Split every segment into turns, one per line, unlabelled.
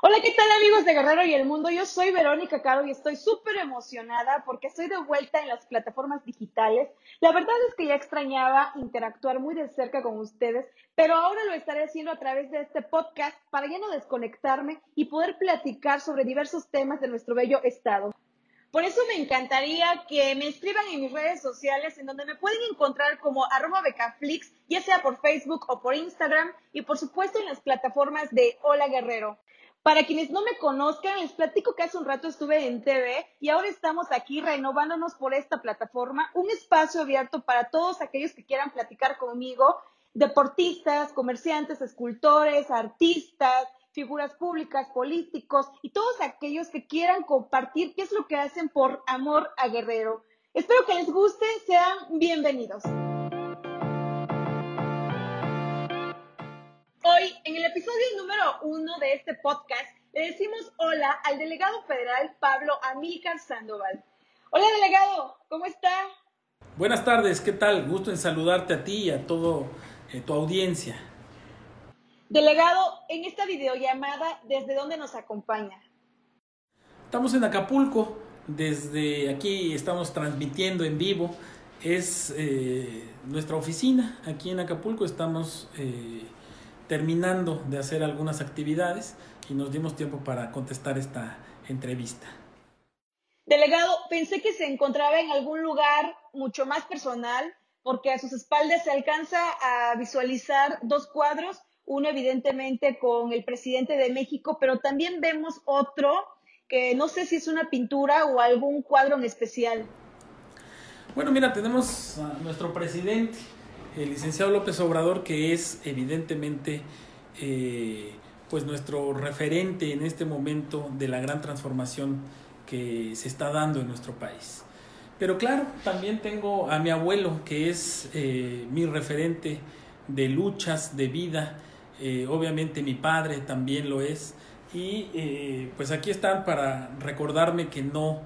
Hola, ¿qué tal amigos de Guerrero y el Mundo? Yo soy Verónica Caro y estoy súper emocionada porque estoy de vuelta en las plataformas digitales. La verdad es que ya extrañaba interactuar muy de cerca con ustedes, pero ahora lo estaré haciendo a través de este podcast para ya no desconectarme y poder platicar sobre diversos temas de nuestro bello estado. Por eso me encantaría que me escriban en mis redes sociales en donde me pueden encontrar como arroba becaflix, ya sea por Facebook o por Instagram y por supuesto en las plataformas de Hola Guerrero. Para quienes no me conozcan, les platico que hace un rato estuve en TV y ahora estamos aquí renovándonos por esta plataforma, un espacio abierto para todos aquellos que quieran platicar conmigo, deportistas, comerciantes, escultores, artistas, figuras públicas, políticos y todos aquellos que quieran compartir qué es lo que hacen por amor a Guerrero. Espero que les guste, sean bienvenidos. Hoy, en el episodio número uno de este podcast, le decimos hola al delegado federal Pablo Amílcar Sandoval. Hola, delegado, ¿cómo está?
Buenas tardes, ¿qué tal? Gusto en saludarte a ti y a todo eh, tu audiencia.
Delegado, en esta videollamada, ¿desde dónde nos acompaña?
Estamos en Acapulco, desde aquí estamos transmitiendo en vivo. Es eh, nuestra oficina aquí en Acapulco, estamos eh, terminando de hacer algunas actividades y nos dimos tiempo para contestar esta entrevista.
Delegado, pensé que se encontraba en algún lugar mucho más personal porque a sus espaldas se alcanza a visualizar dos cuadros, uno evidentemente con el presidente de México, pero también vemos otro que no sé si es una pintura o algún cuadro en especial.
Bueno, mira, tenemos a nuestro presidente el licenciado López Obrador, que es evidentemente eh, pues nuestro referente en este momento de la gran transformación que se está dando en nuestro país. Pero claro, también tengo a mi abuelo, que es eh, mi referente de luchas, de vida. Eh, obviamente mi padre también lo es. Y pues aquí están para recordarme que no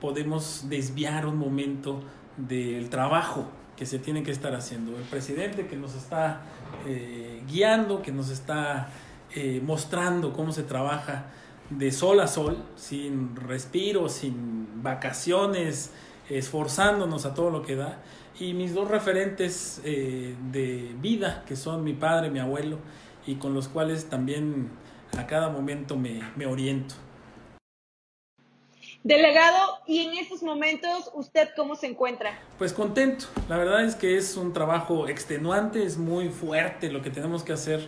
podemos desviar un momento del trabajo que se tiene que estar haciendo. El presidente que nos está eh, guiando, que nos está eh, mostrando cómo se trabaja de sol a sol, sin respiro, sin vacaciones, esforzándonos a todo lo que da. Y mis dos referentes eh, de vida, que son mi padre, mi abuelo, y con los cuales también a cada momento me, me oriento.
Delegado, y en estos momentos, ¿usted cómo se encuentra?
Pues contento. La verdad es que es un trabajo extenuante, es muy fuerte lo que tenemos que hacer,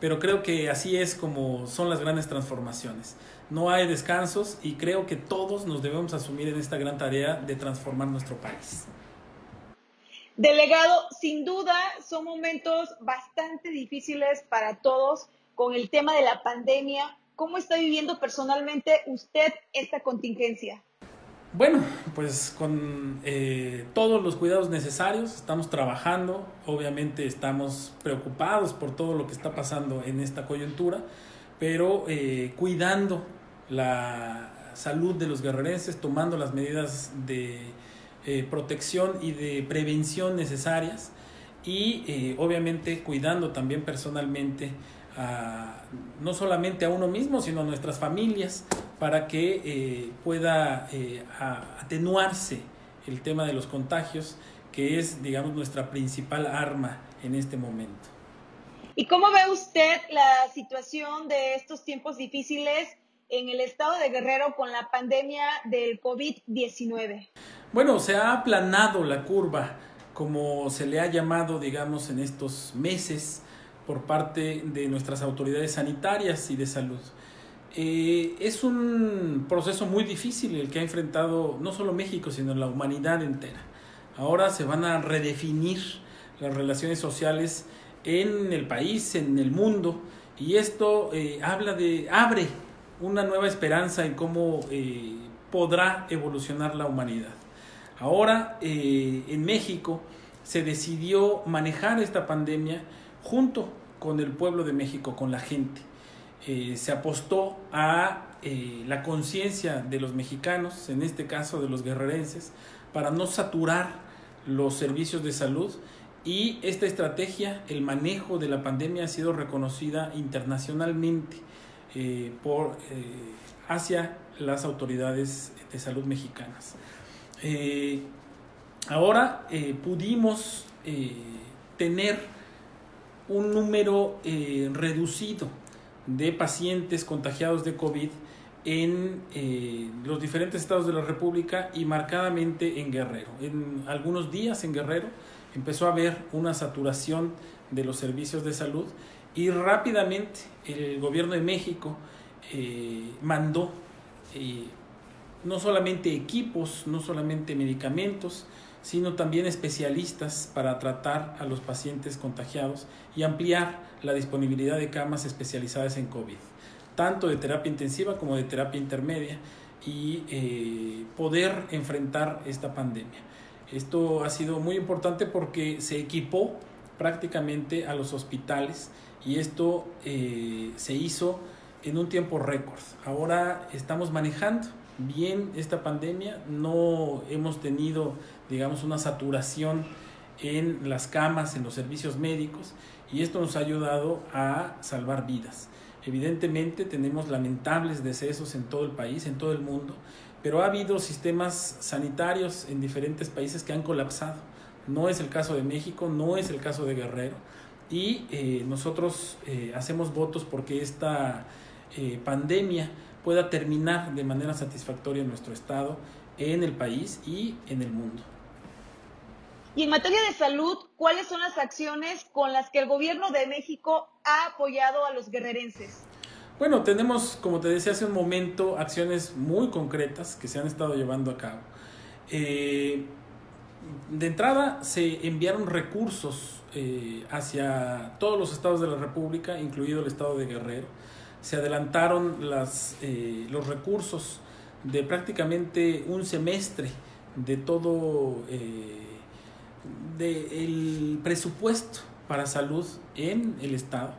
pero creo que así es como son las grandes transformaciones. No hay descansos y creo que todos nos debemos asumir en esta gran tarea de transformar nuestro país.
Delegado, sin duda son momentos bastante difíciles para todos con el tema de la pandemia, ¿Cómo está viviendo personalmente usted esta contingencia?
Bueno, pues con eh, todos los cuidados necesarios, estamos trabajando, obviamente estamos preocupados por todo lo que está pasando en esta coyuntura, pero eh, cuidando la salud de los guerrerenses, tomando las medidas de eh, protección y de prevención necesarias y obviamente cuidando también personalmente no solamente a uno mismo, sino a nuestras familias, para que eh, pueda eh, atenuarse el tema de los contagios, que es, digamos, nuestra principal arma en este momento.
¿Y cómo ve usted la situación de estos tiempos difíciles en el estado de Guerrero con la pandemia del COVID-19?
Bueno, se ha aplanado la curva, como se le ha llamado, digamos, en estos meses por parte de nuestras autoridades sanitarias y de salud. Eh, es un proceso muy difícil el que ha enfrentado no solo México, sino la humanidad entera. Ahora se van a redefinir las relaciones sociales en el país, en el mundo, y esto eh, habla de, abre una nueva esperanza en cómo eh, podrá evolucionar la humanidad. Ahora en México se decidió manejar esta pandemia junto con el pueblo de México, con la gente. Eh, se apostó a eh, la conciencia de los mexicanos, en este caso de los guerrerenses, para no saturar los servicios de salud y esta estrategia, el manejo de la pandemia ha sido reconocida internacionalmente. por, hacia las autoridades de salud mexicanas. ahora pudimos tener un número reducido de pacientes contagiados de COVID en eh, los diferentes estados de la República y marcadamente en Guerrero. En algunos días en Guerrero empezó a haber una saturación de los servicios de salud y rápidamente el gobierno de México eh, mandó eh, no solamente equipos, no solamente medicamentos, sino también especialistas para tratar a los pacientes contagiados y ampliar la disponibilidad de camas especializadas en COVID tanto de terapia intensiva como de terapia intermedia y eh, poder enfrentar esta pandemia. Esto ha sido muy importante porque se equipó prácticamente a los hospitales y esto eh, se hizo en un tiempo récord. Ahora estamos manejando bien esta pandemia, no hemos tenido, digamos, una saturación en las camas, en los servicios médicos y esto nos ha ayudado a salvar vidas. Evidentemente tenemos lamentables decesos en todo el país, en todo el mundo, pero ha habido sistemas sanitarios en diferentes países que han colapsado. No es el caso de México, no es el caso de Guerrero. Y eh, nosotros eh, hacemos votos porque esta eh, pandemia pueda terminar de manera satisfactoria en nuestro estado, en el país y en el mundo.
Y en materia de salud, ¿cuáles son las acciones con las que el gobierno de México ha apoyado a los guerrerenses?
Bueno, tenemos, como te decía hace un momento, acciones muy concretas que se han estado llevando a cabo. Eh, de entrada, se enviaron recursos eh, hacia todos los estados de la República, incluido el estado de Guerrero. Se adelantaron las, eh, los recursos de prácticamente un semestre de todo del presupuesto para salud en el Estado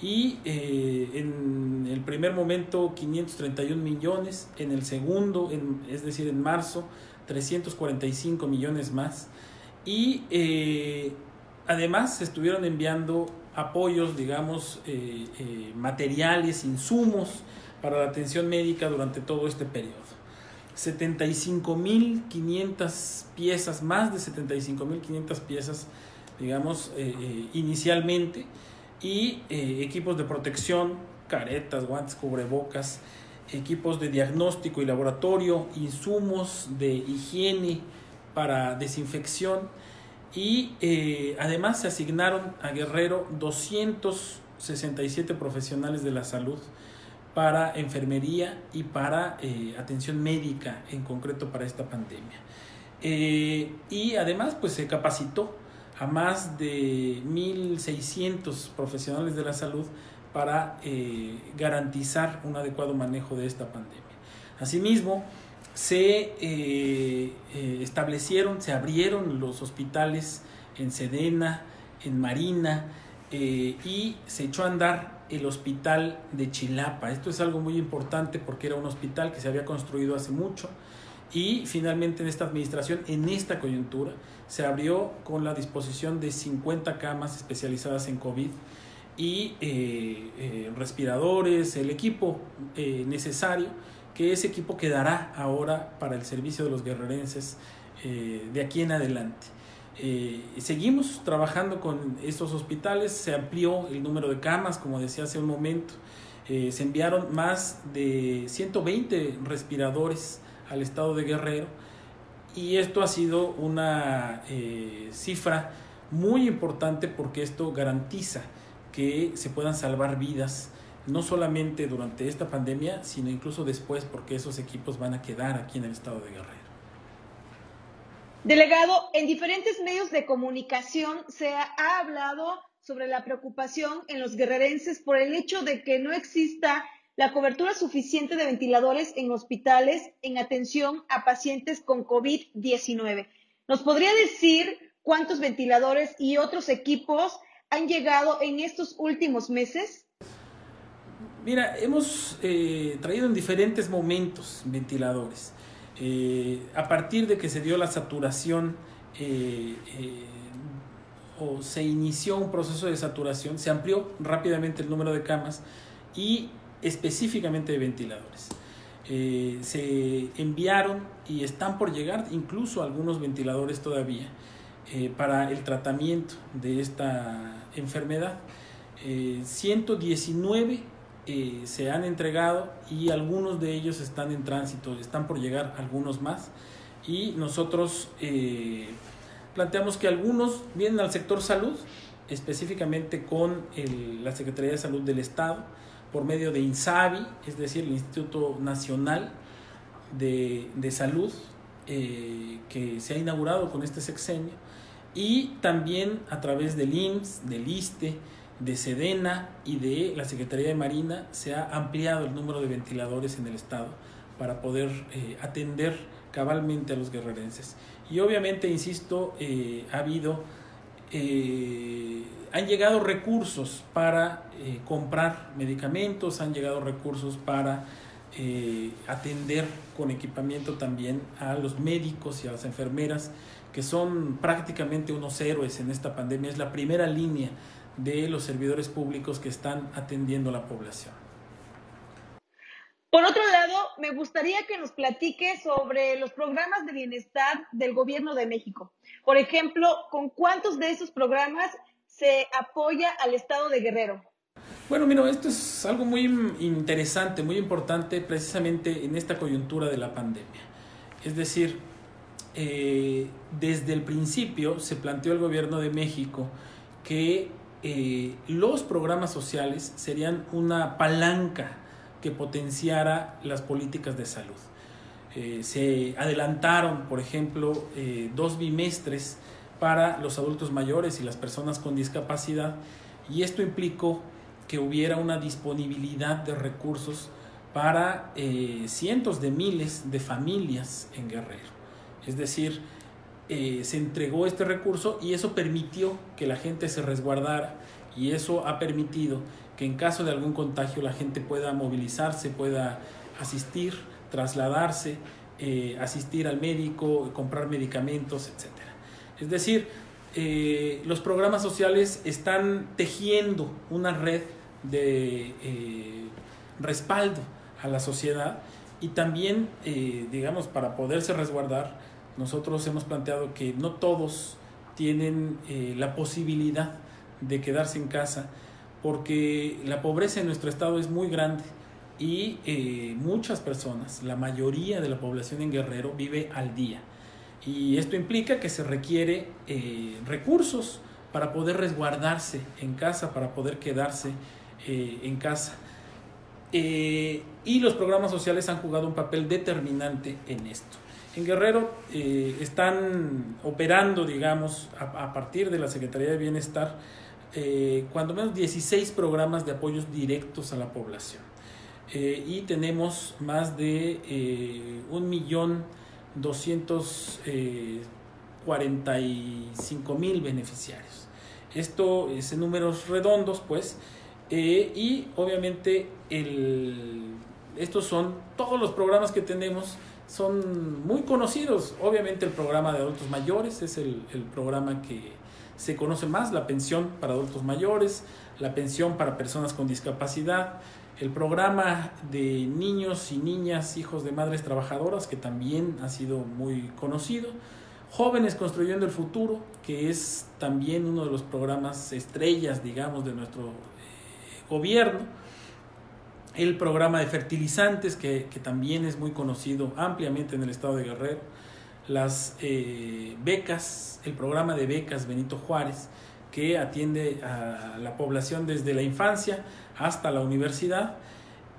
y eh, en el primer momento 531 millones, en el segundo, es decir, en marzo, 345 millones más. Y eh, además se estuvieron enviando apoyos, digamos, eh, materiales, insumos para la atención médica durante todo este periodo. 75.500 piezas, más de 75.500 piezas, digamos, eh, eh, inicialmente, y eh, equipos de protección, caretas, guantes, cubrebocas, equipos de diagnóstico y laboratorio, insumos de higiene para desinfección, y además se asignaron a Guerrero 267 profesionales de la salud, para enfermería y para eh, atención médica en concreto para esta pandemia. Eh, y además pues se capacitó a más de 1.600 profesionales de la salud para eh, garantizar un adecuado manejo de esta pandemia. Asimismo, se establecieron, se abrieron los hospitales en Sedena, en Marina, y se echó a andar el hospital de Chilapa. Esto es algo muy importante porque era un hospital que se había construido hace mucho y finalmente en esta administración, en esta coyuntura, se abrió con la disposición de 50 camas especializadas en COVID y eh, eh, respiradores, el equipo eh, necesario, que ese equipo quedará ahora para el servicio de los guerrerenses de aquí en adelante. Eh, seguimos trabajando con estos hospitales, se amplió el número de camas, como decía hace un momento, eh, se enviaron más de 120 respiradores al estado de Guerrero y esto ha sido una eh, cifra muy importante porque esto garantiza que se puedan salvar vidas no solamente durante esta pandemia, sino incluso después porque esos equipos van a quedar aquí en el estado de Guerrero.
Delegado, en diferentes medios de comunicación se ha hablado sobre la preocupación en los guerrerenses por el hecho de que no exista la cobertura suficiente de ventiladores en hospitales en atención a pacientes con COVID-19. ¿Nos podría decir cuántos ventiladores y otros equipos han llegado en estos últimos meses?
Mira, hemos eh, traído en diferentes momentos ventiladores. Eh, a partir de que se dio la saturación eh, o se inició un proceso de saturación, se amplió rápidamente el número de camas y específicamente de ventiladores. Se enviaron y están por llegar incluso algunos ventiladores todavía para el tratamiento de esta enfermedad. 119 eh, se han entregado y algunos de ellos están en tránsito, están por llegar algunos más. Y nosotros planteamos que algunos vienen al sector salud, específicamente con la Secretaría de Salud del Estado, por medio de INSABI, es decir, el Instituto Nacional de, Salud, eh, que se ha inaugurado con este sexenio, y también a través del IMSS, del ISTE, de SEDENA y de la Secretaría de Marina se ha ampliado el número de ventiladores en el estado para poder eh, atender cabalmente a los guerrerenses. Y obviamente, insisto, eh, ha habido han llegado recursos para eh, comprar medicamentos, han llegado recursos para eh, atender con equipamiento también a los médicos y a las enfermeras, que son prácticamente unos héroes en esta pandemia. Es la primera línea de los servidores públicos que están atendiendo a la población.
Por otro lado, me gustaría que nos platique sobre los programas de bienestar del gobierno de México. Por ejemplo, ¿con cuántos de esos programas se apoya al Estado de Guerrero?
Bueno, mira, esto es algo muy interesante, muy importante precisamente en esta coyuntura de la pandemia. Es decir, eh, desde el principio se planteó el gobierno de México que eh, los programas sociales serían una palanca que potenciara las políticas de salud. Eh, se adelantaron, por ejemplo, dos bimestres para los adultos mayores y las personas con discapacidad y esto implicó que hubiera una disponibilidad de recursos para eh, cientos de miles de familias en Guerrero. Es decir, eh, se entregó este recurso y eso permitió que la gente se resguardara y eso ha permitido que en caso de algún contagio la gente pueda movilizarse, pueda asistir, trasladarse, eh, asistir al médico, comprar medicamentos, etc. Es decir, eh, los programas sociales están tejiendo una red de respaldo a la sociedad y también, digamos, para poderse resguardar, nosotros hemos planteado que no todos tienen la posibilidad de quedarse en casa porque la pobreza en nuestro estado es muy grande y muchas personas, la mayoría de la población en Guerrero vive al día. Y esto implica que se requiere eh, recursos para poder resguardarse en casa, para poder quedarse eh, en casa. Eh, y los programas sociales han jugado un papel determinante en esto. En Guerrero están operando, digamos, a, partir de la Secretaría de Bienestar, cuando menos 16 programas de apoyos directos a la población. y tenemos más de un millón 245 eh, mil beneficiarios. Esto es en números redondos, pues, eh, y obviamente estos son todos los programas que tenemos son muy conocidos. Obviamente el programa de adultos mayores es el, el, programa que se conoce más, la pensión para adultos mayores, la pensión para personas con discapacidad, el programa de niños y niñas, hijos de madres trabajadoras, que también ha sido muy conocido. Jóvenes Construyendo el Futuro, que es también uno de los programas estrellas, digamos, de nuestro eh, gobierno. El programa de fertilizantes, que, también es muy conocido ampliamente en el estado de Guerrero. Las eh, becas, el programa de becas Benito Juárez, que atiende a la población desde la infancia hasta la universidad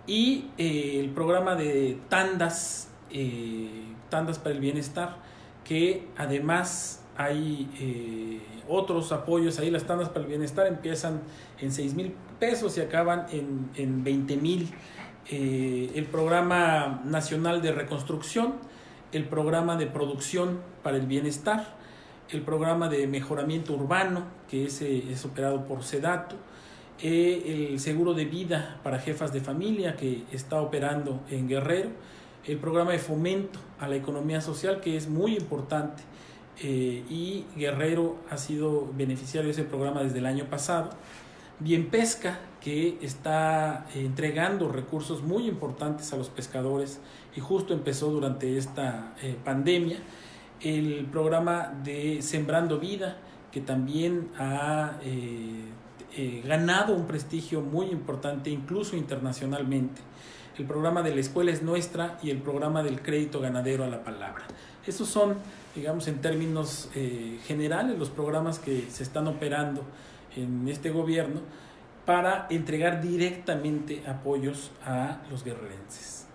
y eh, el programa de tandas, eh, tandas para el bienestar, que además hay otros apoyos ahí, las tandas para el bienestar empiezan en 6 mil pesos y acaban en, en 20 mil. el programa nacional de reconstrucción, el programa de producción para el bienestar, el programa de mejoramiento urbano, que es, es operado por SEDATO, eh, el seguro de vida para jefas de familia que está operando en Guerrero, el programa de fomento a la economía social que es muy importante eh, y Guerrero ha sido beneficiario de ese programa desde el año pasado, Bien Pesca que está entregando recursos muy importantes a los pescadores y justo empezó durante esta eh, pandemia el programa de Sembrando Vida, que también ha eh, eh, ganado un prestigio muy importante, incluso internacionalmente. El programa de la escuela es nuestra y el programa del crédito ganadero a la palabra. Esos son, digamos, en términos eh, generales, los programas que se están operando en este gobierno para entregar directamente apoyos a los guerrerenses.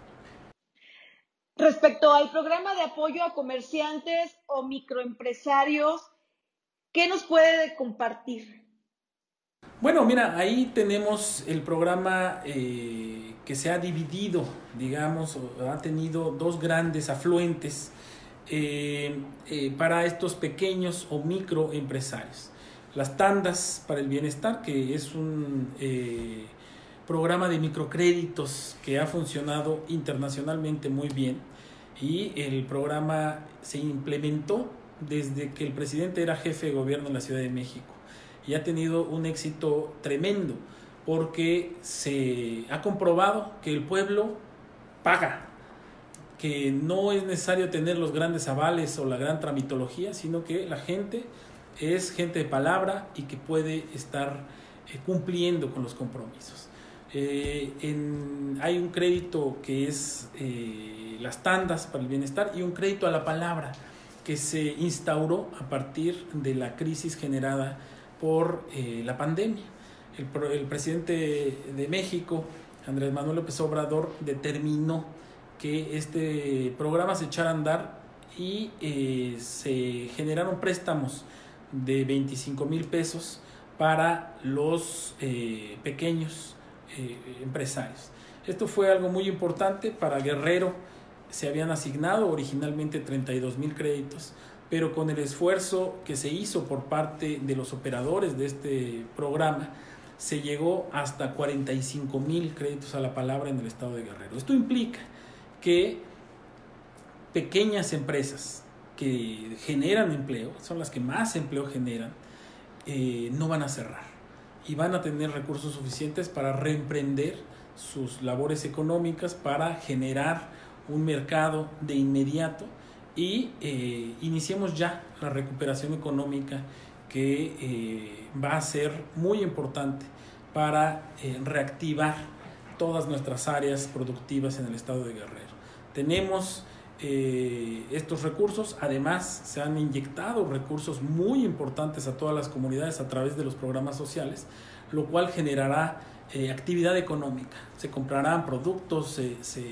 Respecto al programa de apoyo a comerciantes o microempresarios, ¿qué nos puede compartir?
Bueno, mira, ahí tenemos el programa eh, que se ha dividido, digamos, ha tenido dos grandes afluentes eh, eh, para estos pequeños o microempresarios. Las tandas para el bienestar, que es un programa de microcréditos que ha funcionado internacionalmente muy bien. Y el programa se implementó desde que el presidente era jefe de gobierno en la Ciudad de México. Y ha tenido un éxito tremendo porque se ha comprobado que el pueblo paga, que no es necesario tener los grandes avales o la gran tramitología, sino que la gente es gente de palabra y que puede estar eh, cumpliendo con los compromisos. Eh, hay un crédito que es eh, las tandas para el bienestar y un crédito a la palabra que se instauró a partir de la crisis generada por la pandemia. El, el, presidente de México, Andrés Manuel López Obrador, determinó que este programa se echara a andar y se generaron préstamos de 25 mil pesos para los eh, pequeños empresarios. Esto fue algo muy importante para Guerrero. Se habían asignado originalmente 32 mil créditos pero con el esfuerzo que se hizo por parte de los operadores de este programa, se llegó hasta 45 mil créditos a la palabra en el estado de Guerrero. Esto implica que pequeñas empresas que generan empleo, son las que más empleo generan, eh, no van a cerrar y van a tener recursos suficientes para reemprender sus labores económicas, para generar un mercado de inmediato y eh, iniciemos ya la recuperación económica que eh, va a ser muy importante para reactivar todas nuestras áreas productivas en el estado de Guerrero. Tenemos estos recursos, además se han inyectado recursos muy importantes a todas las comunidades a través de los programas sociales, lo cual generará actividad económica, se comprarán productos, se, se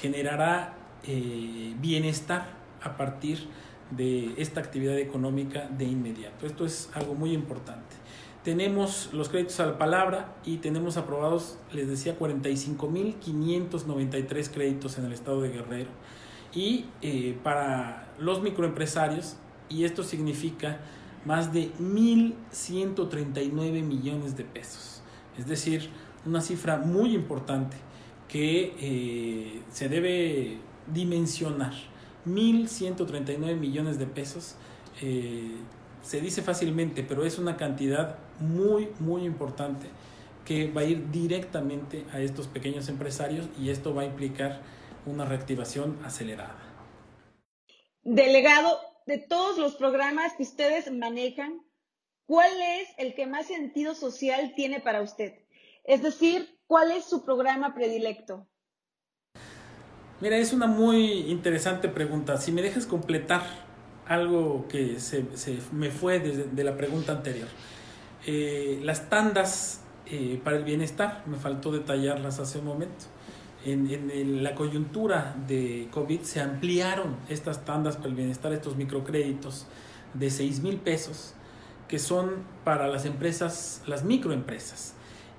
generará eh, bienestar a partir de esta actividad económica de inmediato. Esto es algo muy importante. Tenemos los créditos a la palabra y tenemos aprobados, les decía, 45.593 créditos en el estado de Guerrero. Y eh, para los microempresarios, y esto significa más de 1.139 millones de pesos. Es decir, una cifra muy importante que eh, se debe dimensionar. 1.139 millones de pesos. Eh, se dice fácilmente, pero es una cantidad muy, muy importante que va a ir directamente a estos pequeños empresarios y esto va a implicar una reactivación acelerada.
Delegado, de todos los programas que ustedes manejan, ¿cuál es el que más sentido social tiene para usted? Es decir, ¿cuál es su programa predilecto?
Mira, es una muy interesante pregunta. Si me dejas completar algo que se, me fue desde de la pregunta anterior. Eh, las tandas eh, para el bienestar, me faltó detallarlas hace un momento. En, en, la coyuntura de COVID se ampliaron estas tandas para el bienestar, estos microcréditos de 6 mil pesos, que son para las empresas, las microempresas.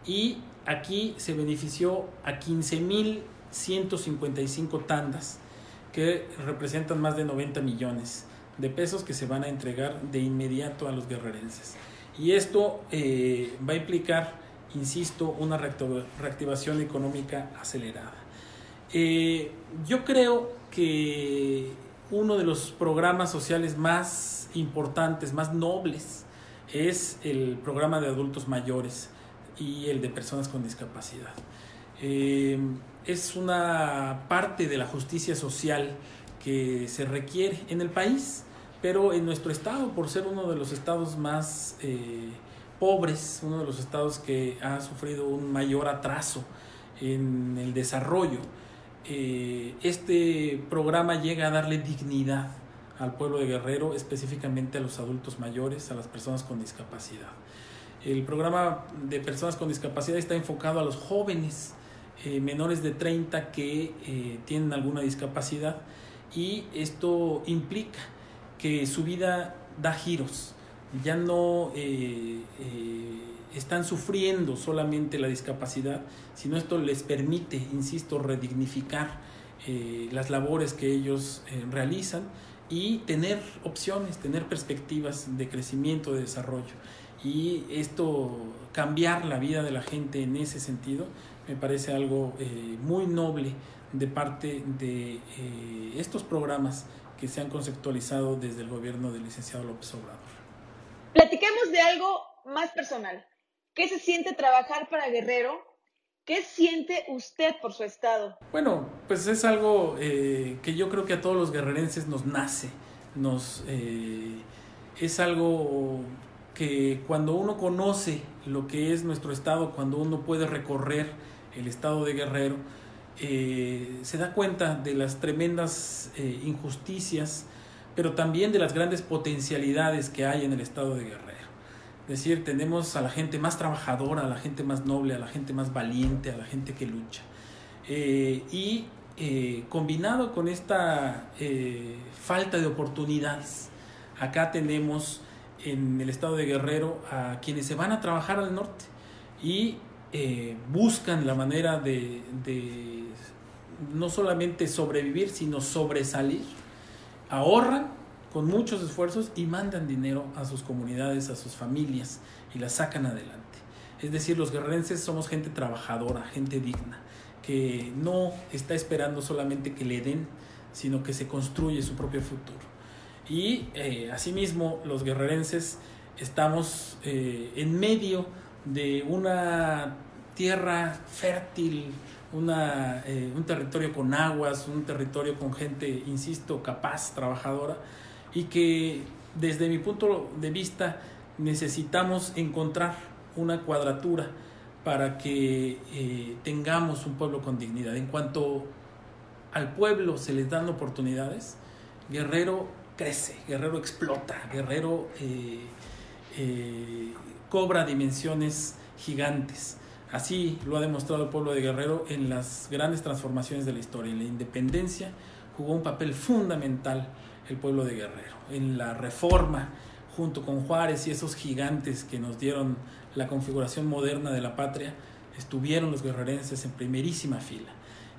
Y aquí se benefició a 15 mil 155 tandas que representan más de 90 millones de pesos que se van a entregar de inmediato a los guerrerenses. Y esto eh, va a implicar, insisto, una reactivación económica acelerada. Eh, yo creo que uno de los programas sociales más importantes, más nobles, es el programa de adultos mayores y el de personas con discapacidad. es una parte de la justicia social que se requiere en el país, pero en nuestro estado, por ser uno de los estados más pobres, uno de los estados que ha sufrido un mayor atraso en el desarrollo, eh, este programa llega a darle dignidad al pueblo de Guerrero, específicamente a los adultos mayores, a las personas con discapacidad. El programa de personas con discapacidad está enfocado a los jóvenes eh, menores de 30 que eh, tienen alguna discapacidad y esto implica que su vida da giros ya no eh, eh, están sufriendo solamente la discapacidad, sino esto les permite, insisto, redignificar eh, las labores que ellos realizan y tener opciones, tener perspectivas de crecimiento, de desarrollo. Y esto, cambiar la vida de la gente en ese sentido, me parece algo muy noble de parte de estos programas que se han conceptualizado desde el gobierno del licenciado López Obrador.
De algo más personal. ¿Qué se siente trabajar para Guerrero? ¿Qué siente usted por su estado?
Bueno, pues es algo eh, que yo creo que a todos los guerrerenses nos nace. Nos, eh, es algo que cuando uno conoce lo que es nuestro estado, cuando uno puede recorrer el estado de Guerrero, eh, se da cuenta de las tremendas injusticias pero también de las grandes potencialidades que hay en el estado de Guerrero. Decir, tenemos a la gente más trabajadora, a la gente más noble, a la gente más valiente, a la gente que lucha. Eh, y eh, combinado con esta eh, falta de oportunidades, acá tenemos en el estado de Guerrero a quienes se van a trabajar al norte y buscan la manera de no solamente sobrevivir, sino sobresalir ahorran con muchos esfuerzos y mandan dinero a sus comunidades, a sus familias y las sacan adelante. Es decir, los guerrerenses somos gente trabajadora, gente digna, que no está esperando solamente que le den, sino que se construye su propio futuro. Y eh, asimismo, los guerrerenses estamos eh, en medio de una tierra fértil, una, eh, un territorio con aguas, un territorio con gente, insisto, capaz, trabajadora, y que desde mi punto de vista necesitamos encontrar una cuadratura para que eh, tengamos un pueblo con dignidad. En cuanto al pueblo se les dan oportunidades, Guerrero crece, Guerrero explota, Guerrero eh, cobra dimensiones gigantes. Así lo ha demostrado el pueblo de Guerrero en las grandes transformaciones de la historia. En la independencia jugó un papel fundamental el pueblo de Guerrero. En la reforma, junto con Juárez y esos gigantes que nos dieron la configuración moderna de la patria, estuvieron los guerrerenses en primerísima fila.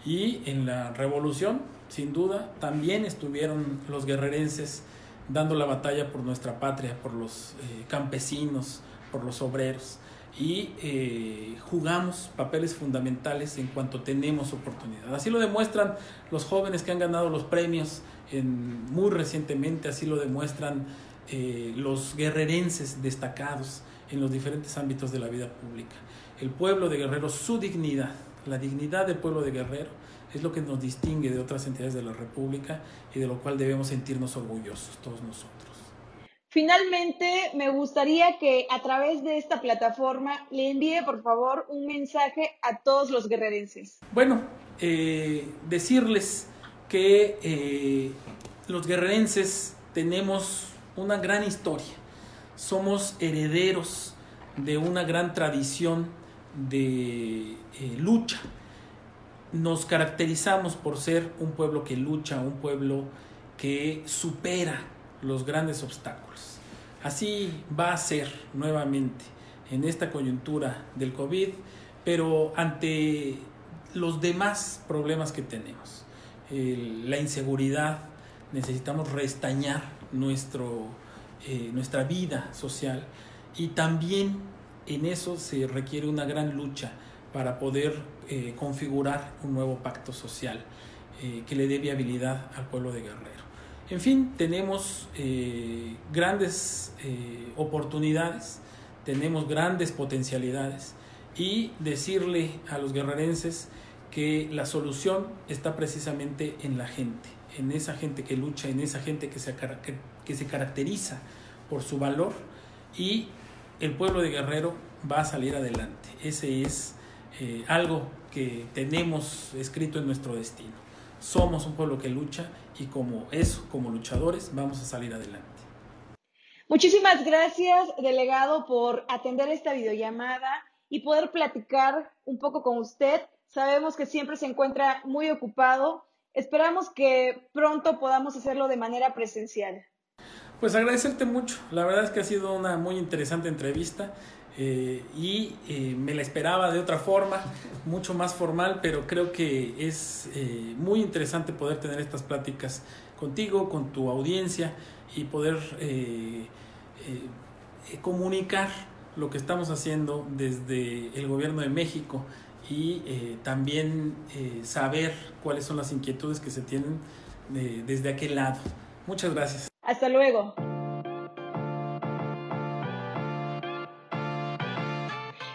Y en la revolución, sin duda, también estuvieron los guerrerenses dando la batalla por nuestra patria, por los eh, campesinos, por los obreros y eh, jugamos papeles fundamentales en cuanto tenemos oportunidad. Así lo demuestran los jóvenes que han ganado los premios muy recientemente, así lo demuestran eh, los guerrerenses destacados en los diferentes ámbitos de la vida pública. El pueblo de Guerrero, su dignidad, la dignidad del pueblo de Guerrero, es lo que nos distingue de otras entidades de la República y de lo cual debemos sentirnos orgullosos todos nosotros.
Finalmente, me gustaría que a través de esta plataforma le envíe, por favor, un mensaje a todos los guerrerenses.
Bueno, eh, decirles que eh, los guerrerenses tenemos una gran historia. Somos herederos de una gran tradición de eh, lucha. Nos caracterizamos por ser un pueblo que lucha, un pueblo que supera los grandes obstáculos. Así va a ser nuevamente en esta coyuntura del COVID, pero ante los demás problemas que tenemos, la inseguridad, necesitamos restañar nuestro, eh, nuestra vida social y también en eso se requiere una gran lucha para poder eh, configurar un nuevo pacto social eh, que le dé viabilidad al pueblo de Guerrero. En fin, tenemos grandes oportunidades, tenemos grandes potencialidades y decirle a los guerrerenses que la solución está precisamente en la gente, en esa gente que lucha, en esa gente que se, que se caracteriza por su valor y el pueblo de Guerrero va a salir adelante. Ese es eh, algo que tenemos escrito en nuestro destino. Somos un pueblo que lucha y como eso, como luchadores, vamos a salir adelante.
Muchísimas gracias, delegado, por atender esta videollamada y poder platicar un poco con usted. Sabemos que siempre se encuentra muy ocupado. Esperamos que pronto podamos hacerlo de manera presencial.
Pues agradecerte mucho. La verdad es que ha sido una muy interesante entrevista. Eh, y eh, me la esperaba de otra forma, mucho más formal, pero creo que es eh, muy interesante poder tener estas pláticas contigo, con tu audiencia y poder comunicar lo que estamos haciendo desde el gobierno de México y también saber cuáles son las inquietudes que se tienen desde aquel lado. Muchas gracias.
Hasta luego.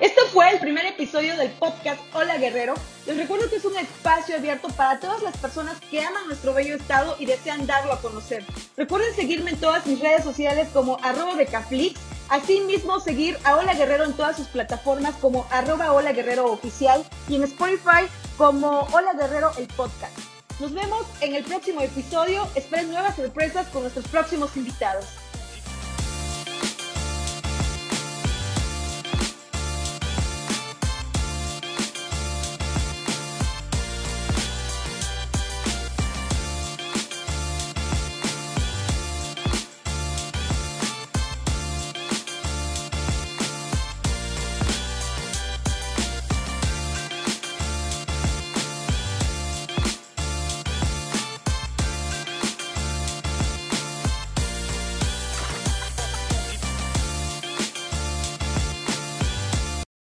Esto fue el primer episodio del podcast Hola Guerrero. Les recuerdo que es un espacio abierto para todas las personas que aman nuestro bello estado y desean darlo a conocer. Recuerden seguirme en todas mis redes sociales como arroba becaflix. Asimismo, seguir a Hola Guerrero en todas sus plataformas como arroba Hola Guerrero Oficial y en Spotify como Hola Guerrero el podcast. Nos vemos en el próximo episodio. Esperen nuevas sorpresas con nuestros próximos invitados.